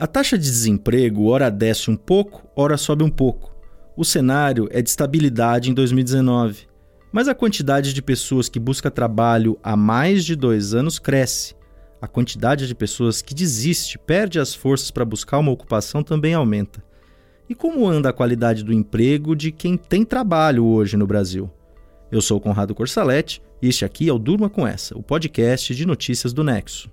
A taxa de desemprego ora desce um pouco, ora sobe um pouco. O cenário é de estabilidade em 2019, mas a quantidade de pessoas que busca trabalho há mais de dois anos cresce. A quantidade de pessoas que desiste, perde as forças para buscar uma ocupação também aumenta. E como anda a qualidade do emprego de quem tem trabalho hoje no Brasil? Eu sou Conrado Corsaletti e este aqui é o Durma com Essa, o podcast de notícias do Nexo.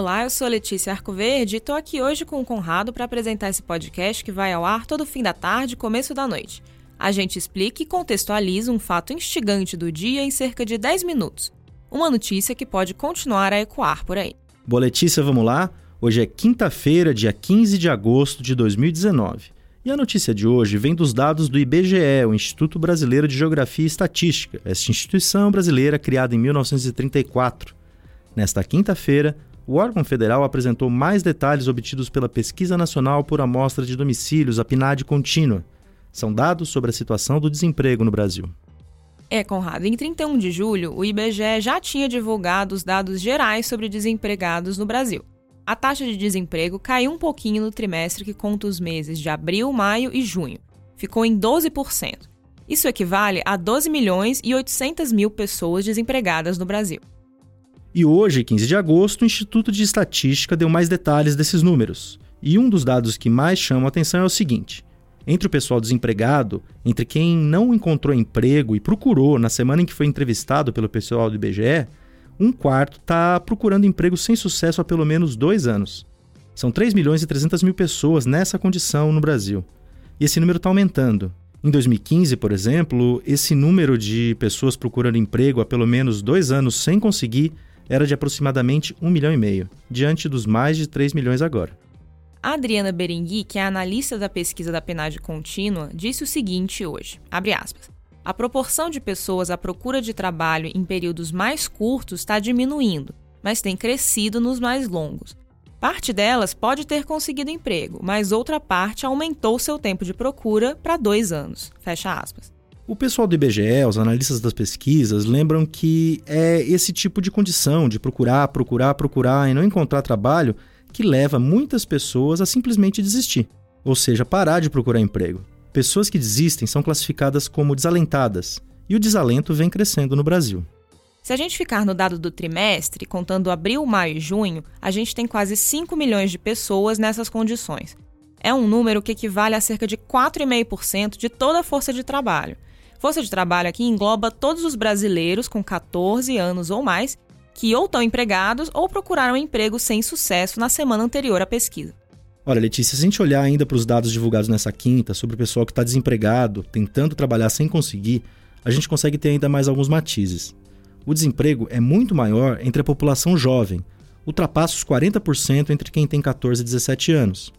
Olá, eu sou Letícia Arcoverde e estou aqui hoje com o Conrado para apresentar esse podcast que vai ao ar todo fim da tarde e começo da noite. A gente explica e contextualiza um fato instigante do dia em cerca de 10 minutos. Uma notícia que pode continuar a ecoar por aí. Boa, Letícia, vamos lá? Hoje é quinta-feira, dia 15 de agosto de 2019. E a notícia de hoje vem dos dados do IBGE, o Instituto Brasileiro de Geografia e Estatística, esta instituição brasileira criada em 1934. Nesta quinta-feira, o órgão federal apresentou mais detalhes obtidos pela Pesquisa Nacional por Amostra de Domicílios, a PNAD contínua. São dados sobre a situação do desemprego no Brasil. É, Conrado, em 31 de julho, o IBGE já tinha divulgado os dados gerais sobre desempregados no Brasil. A taxa de desemprego caiu um pouquinho no trimestre que conta os meses de abril, maio e junho. Ficou em 12%. Isso equivale a 12 milhões e 800 mil pessoas desempregadas no Brasil. E hoje, 15 de agosto, o Instituto de Estatística deu mais detalhes desses números. E um dos dados que mais chama a atenção é o seguinte: entre o pessoal desempregado, entre quem não encontrou emprego e procurou na semana em que foi entrevistado pelo pessoal do IBGE, um quarto está procurando emprego sem sucesso há pelo menos dois anos. São 3 milhões e 300 mil pessoas nessa condição no Brasil. E esse número está aumentando. Em 2015, por exemplo, esse número de pessoas procurando emprego há pelo menos dois anos sem conseguir era de aproximadamente 1 milhão e meio, diante dos mais de 3 milhões agora. A Adriana Berengui, que é analista da pesquisa da PNAD contínua, disse o seguinte hoje, aspas, a proporção de pessoas à procura de trabalho em períodos mais curtos está diminuindo, mas tem crescido nos mais longos. Parte delas pode ter conseguido emprego, mas outra parte aumentou seu tempo de procura para dois anos. Fecha aspas. O pessoal do IBGE, os analistas das pesquisas, lembram que é esse tipo de condição de procurar, procurar, procurar e não encontrar trabalho que leva muitas pessoas a simplesmente desistir, ou seja, parar de procurar emprego. Pessoas que desistem são classificadas como desalentadas, e o desalento vem crescendo no Brasil. Se a gente ficar no dado do trimestre, contando abril, maio e junho, a gente tem quase 5 milhões de pessoas nessas condições. É um número que equivale a cerca de 4,5% de toda a força de trabalho. Força de trabalho aqui engloba todos os brasileiros com 14 anos ou mais que ou estão empregados ou procuraram emprego sem sucesso na semana anterior à pesquisa. Olha, Letícia, se a gente olhar ainda para os dados divulgados nessa quinta sobre o pessoal que está desempregado, tentando trabalhar sem conseguir, a gente consegue ter ainda mais alguns matizes. O desemprego é muito maior entre a população jovem, ultrapassa os 40% entre quem tem 14 e 17 anos,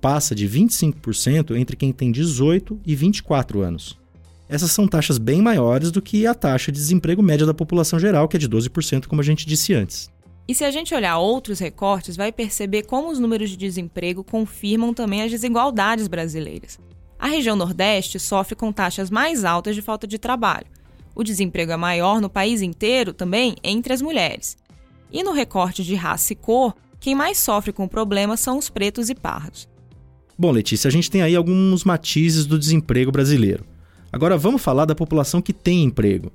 passa de 25% entre quem tem 18 e 24 anos essas são taxas bem maiores do que a taxa de desemprego média da população geral, que é de 12%, como a gente disse antes. E se a gente olhar outros recortes, vai perceber como os números de desemprego confirmam também as desigualdades brasileiras. A região Nordeste sofre com taxas mais altas de falta de trabalho. O desemprego é maior no país inteiro também entre as mulheres. E no recorte de raça e cor, quem mais sofre com o problema são os pretos e pardos. Bom, Letícia, a gente tem aí alguns matizes do desemprego brasileiro. Agora vamos falar da população que tem emprego.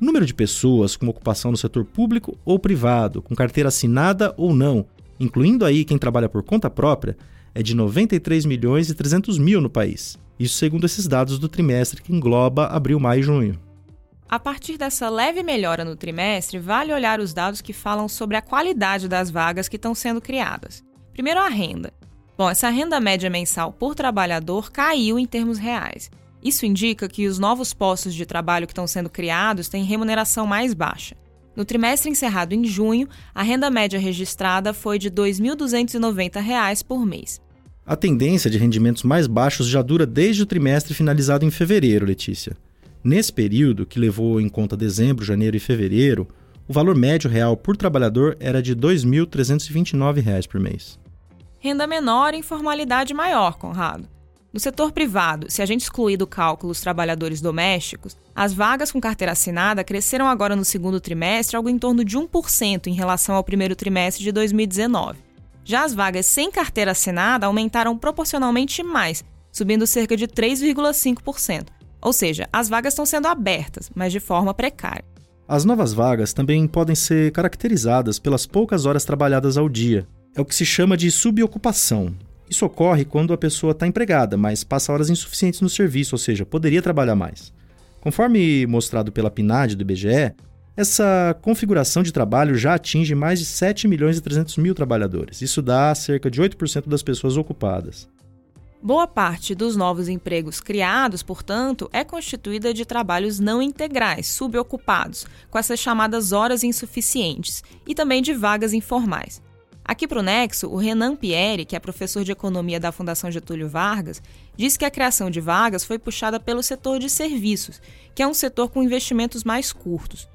Número de pessoas com ocupação no setor público ou privado, com carteira assinada ou não, incluindo aí quem trabalha por conta própria, é de 93 milhões e 300 mil no país. Isso segundo esses dados do trimestre que engloba abril, maio e junho. A partir dessa leve melhora no trimestre, vale olhar os dados que falam sobre a qualidade das vagas que estão sendo criadas. Primeiro, a renda. Bom, essa renda média mensal por trabalhador caiu em termos reais. Isso indica que os novos postos de trabalho que estão sendo criados têm remuneração mais baixa. No trimestre encerrado em junho, a renda média registrada foi de R$ 2.290 por mês. A tendência de rendimentos mais baixos já dura desde o trimestre finalizado em fevereiro, Letícia. Nesse período, que levou em conta dezembro, janeiro e fevereiro, o valor médio real por trabalhador era de R$ 2.329 por mês. Renda menor e informalidade maior, Conrado. No setor privado, se a gente excluir do cálculo os trabalhadores domésticos, as vagas com carteira assinada cresceram agora no segundo trimestre algo em torno de 1% em relação ao primeiro trimestre de 2019. Já as vagas sem carteira assinada aumentaram proporcionalmente mais, subindo cerca de 3,5%. Ou seja, as vagas estão sendo abertas, mas de forma precária. As novas vagas também podem ser caracterizadas pelas poucas horas trabalhadas ao dia. É o que se chama de subocupação, isso ocorre quando a pessoa está empregada, mas passa horas insuficientes no serviço, ou seja, poderia trabalhar mais. Conforme mostrado pela PNAD do IBGE, essa configuração de trabalho já atinge mais de 7 milhões e 300 mil trabalhadores. Isso dá cerca de 8% das pessoas ocupadas. Boa parte dos novos empregos criados, portanto, é constituída de trabalhos não integrais, subocupados, com essas chamadas horas insuficientes, e também de vagas informais. Aqui para o Nexo, o Renan Pierre, que é professor de economia da Fundação Getúlio Vargas, diz que a criação de vagas foi puxada pelo setor de serviços, que é um setor com investimentos mais curtos.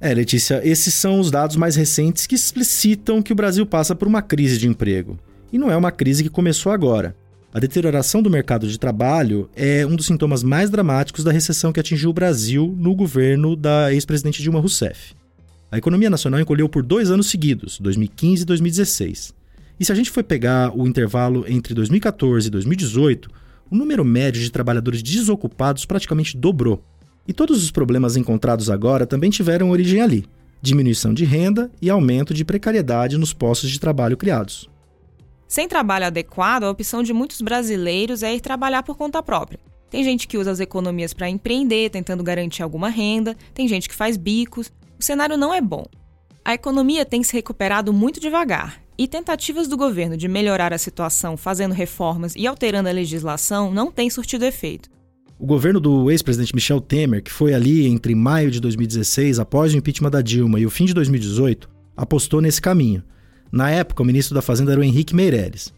É, Letícia, esses são os dados mais recentes que explicitam que o Brasil passa por uma crise de emprego. E não é uma crise que começou agora. A deterioração do mercado de trabalho é um dos sintomas mais dramáticos da recessão que atingiu o Brasil no governo da ex-presidente Dilma Rousseff. A economia nacional encolheu por dois anos seguidos, 2015 e 2016. E se a gente for pegar o intervalo entre 2014 e 2018, o número médio de trabalhadores desocupados praticamente dobrou. E todos os problemas encontrados agora também tiveram origem ali: diminuição de renda e aumento de precariedade nos postos de trabalho criados. Sem trabalho adequado, a opção de muitos brasileiros é ir trabalhar por conta própria. Tem gente que usa as economias para empreender, tentando garantir alguma renda, tem gente que faz bicos, o cenário não é bom. A economia tem se recuperado muito devagar, e tentativas do governo de melhorar a situação fazendo reformas e alterando a legislação não têm surtido efeito. O governo do ex-presidente Michel Temer, que foi ali entre maio de 2016, após o impeachment da Dilma, e o fim de 2018, apostou nesse caminho. Na época, o ministro da Fazenda era o Henrique Meirelles.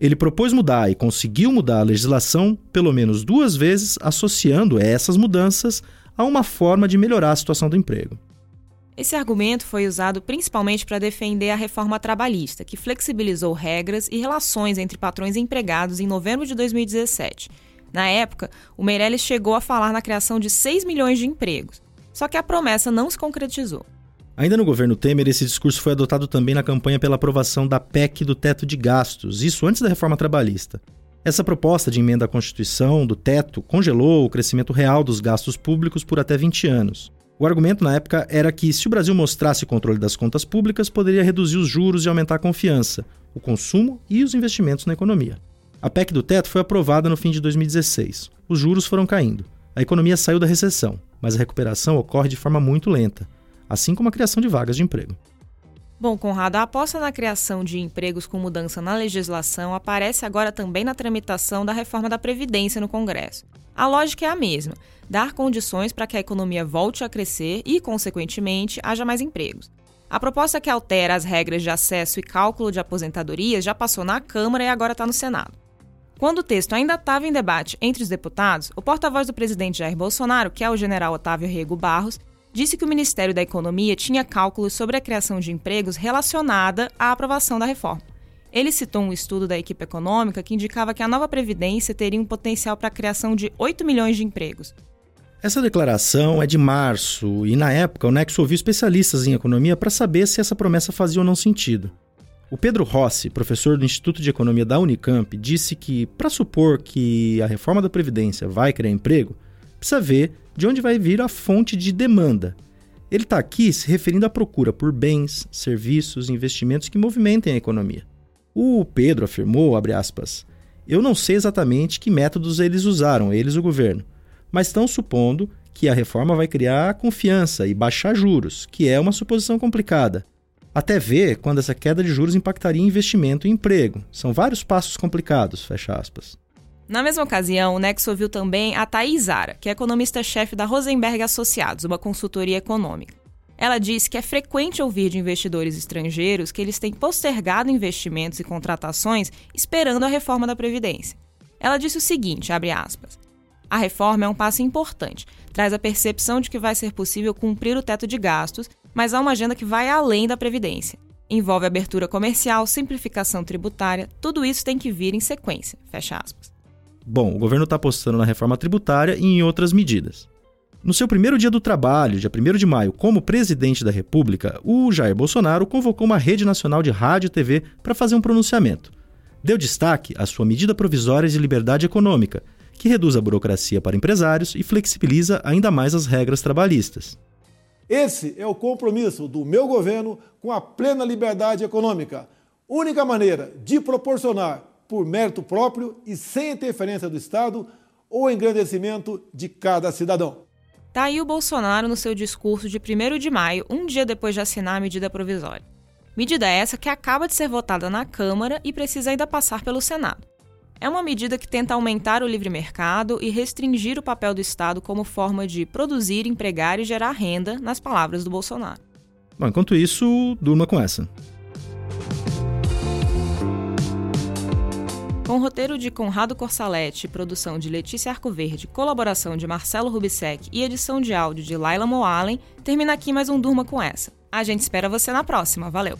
Ele propôs mudar e conseguiu mudar a legislação pelo menos duas vezes, associando essas mudanças a uma forma de melhorar a situação do emprego. Esse argumento foi usado principalmente para defender a reforma trabalhista, que flexibilizou regras e relações entre patrões e empregados em novembro de 2017. Na época, o Meirelles chegou a falar na criação de 6 milhões de empregos. Só que a promessa não se concretizou. Ainda no governo Temer, esse discurso foi adotado também na campanha pela aprovação da PEC do teto de gastos, isso antes da reforma trabalhista. Essa proposta de emenda à Constituição do teto congelou o crescimento real dos gastos públicos por até 20 anos. O argumento na época era que se o Brasil mostrasse controle das contas públicas, poderia reduzir os juros e aumentar a confiança, o consumo e os investimentos na economia. A PEC do teto foi aprovada no fim de 2016. Os juros foram caindo. A economia saiu da recessão, mas a recuperação ocorre de forma muito lenta, assim como a criação de vagas de emprego. Bom, Conrado, a aposta na criação de empregos com mudança na legislação aparece agora também na tramitação da reforma da Previdência no Congresso. A lógica é a mesma: dar condições para que a economia volte a crescer e, consequentemente, haja mais empregos. A proposta que altera as regras de acesso e cálculo de aposentadorias já passou na Câmara e agora está no Senado. Quando o texto ainda estava em debate entre os deputados, o porta-voz do presidente Jair Bolsonaro, que é o general Otávio Rego Barros, disse que o Ministério da Economia tinha cálculos sobre a criação de empregos relacionada à aprovação da reforma. Ele citou um estudo da equipe econômica que indicava que a nova Previdência teria um potencial para a criação de 8 milhões de empregos. Essa declaração é de março e, na época, o Nexo ouviu especialistas em economia para saber se essa promessa fazia ou não sentido. O Pedro Rossi, professor do Instituto de Economia da Unicamp, disse que, para supor que a reforma da Previdência vai criar emprego, precisa ver de onde vai vir a fonte de demanda. Ele está aqui se referindo à procura por bens, serviços e investimentos que movimentem a economia. O Pedro afirmou, aspas, eu não sei exatamente que métodos eles usaram, eles o governo, mas estão supondo que a reforma vai criar confiança e baixar juros, que é uma suposição complicada. Até ver quando essa queda de juros impactaria investimento e emprego. São vários passos complicados, fecha aspas. Na mesma ocasião, o Nexo ouviu também a Thais Zara, que é economista-chefe da Rosenberg Associados, uma consultoria econômica. Ela disse que é frequente ouvir de investidores estrangeiros que eles têm postergado investimentos e contratações esperando a reforma da Previdência. Ela disse o seguinte, abre aspas, a reforma é um passo importante, traz a percepção de que vai ser possível cumprir o teto de gastos, mas há uma agenda que vai além da Previdência. Envolve abertura comercial, simplificação tributária, tudo isso tem que vir em sequência, fecha aspas. Bom, o governo está apostando na reforma tributária e em outras medidas. No seu primeiro dia do trabalho, dia 1 de maio, como presidente da República, o Jair Bolsonaro convocou uma rede nacional de rádio e TV para fazer um pronunciamento. Deu destaque à sua medida provisória de liberdade econômica, que reduz a burocracia para empresários e flexibiliza ainda mais as regras trabalhistas. Esse é o compromisso do meu governo com a plena liberdade econômica. Única maneira de proporcionar, por mérito próprio e sem interferência do Estado, o engrandecimento de cada cidadão. Tá aí o Bolsonaro no seu discurso de 1 de maio, um dia depois de assinar a medida provisória. Medida essa que acaba de ser votada na Câmara e precisa ainda passar pelo Senado. É uma medida que tenta aumentar o livre mercado e restringir o papel do Estado como forma de produzir, empregar e gerar renda, nas palavras do Bolsonaro. Bom, enquanto isso, durma com essa. Com roteiro de Conrado Corsaletti, produção de Letícia Arcoverde, colaboração de Marcelo Rubissec e edição de áudio de Laila Moalen, termina aqui mais um Durma com essa. A gente espera você na próxima. Valeu!